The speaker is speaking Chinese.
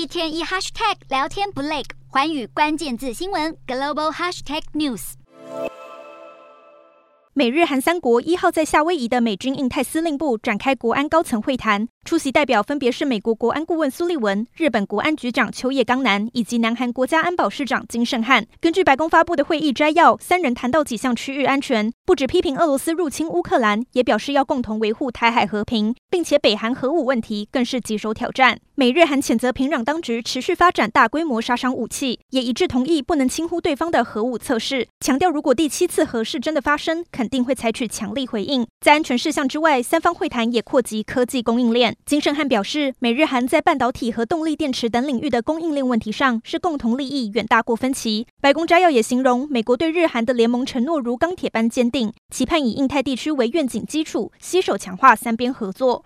一天一 hashtag 聊天不累，寰宇关键字新闻 global hashtag news。美日韩三国一号在夏威夷的美军印太司令部展开国安高层会谈，出席代表分别是美国国安顾问苏利文、日本国安局长秋叶刚男以及南韩国家安保市长金圣汉。根据白宫发布的会议摘要，三人谈到几项区域安全，不只批评俄罗斯入侵乌克兰，也表示要共同维护台海和平，并且北韩核武问题更是棘手挑战。美日韩谴责平壤当局持续发展大规模杀伤武器，也一致同意不能轻忽对方的核武测试，强调如果第七次核试真的发生，肯定会采取强力回应。在安全事项之外，三方会谈也扩及科技供应链。金圣汉表示，美日韩在半导体和动力电池等领域的供应链问题上是共同利益远大过分歧。白宫摘要也形容，美国对日韩的联盟承诺如钢铁般坚定，期盼以印太地区为愿景基础，携手强化三边合作。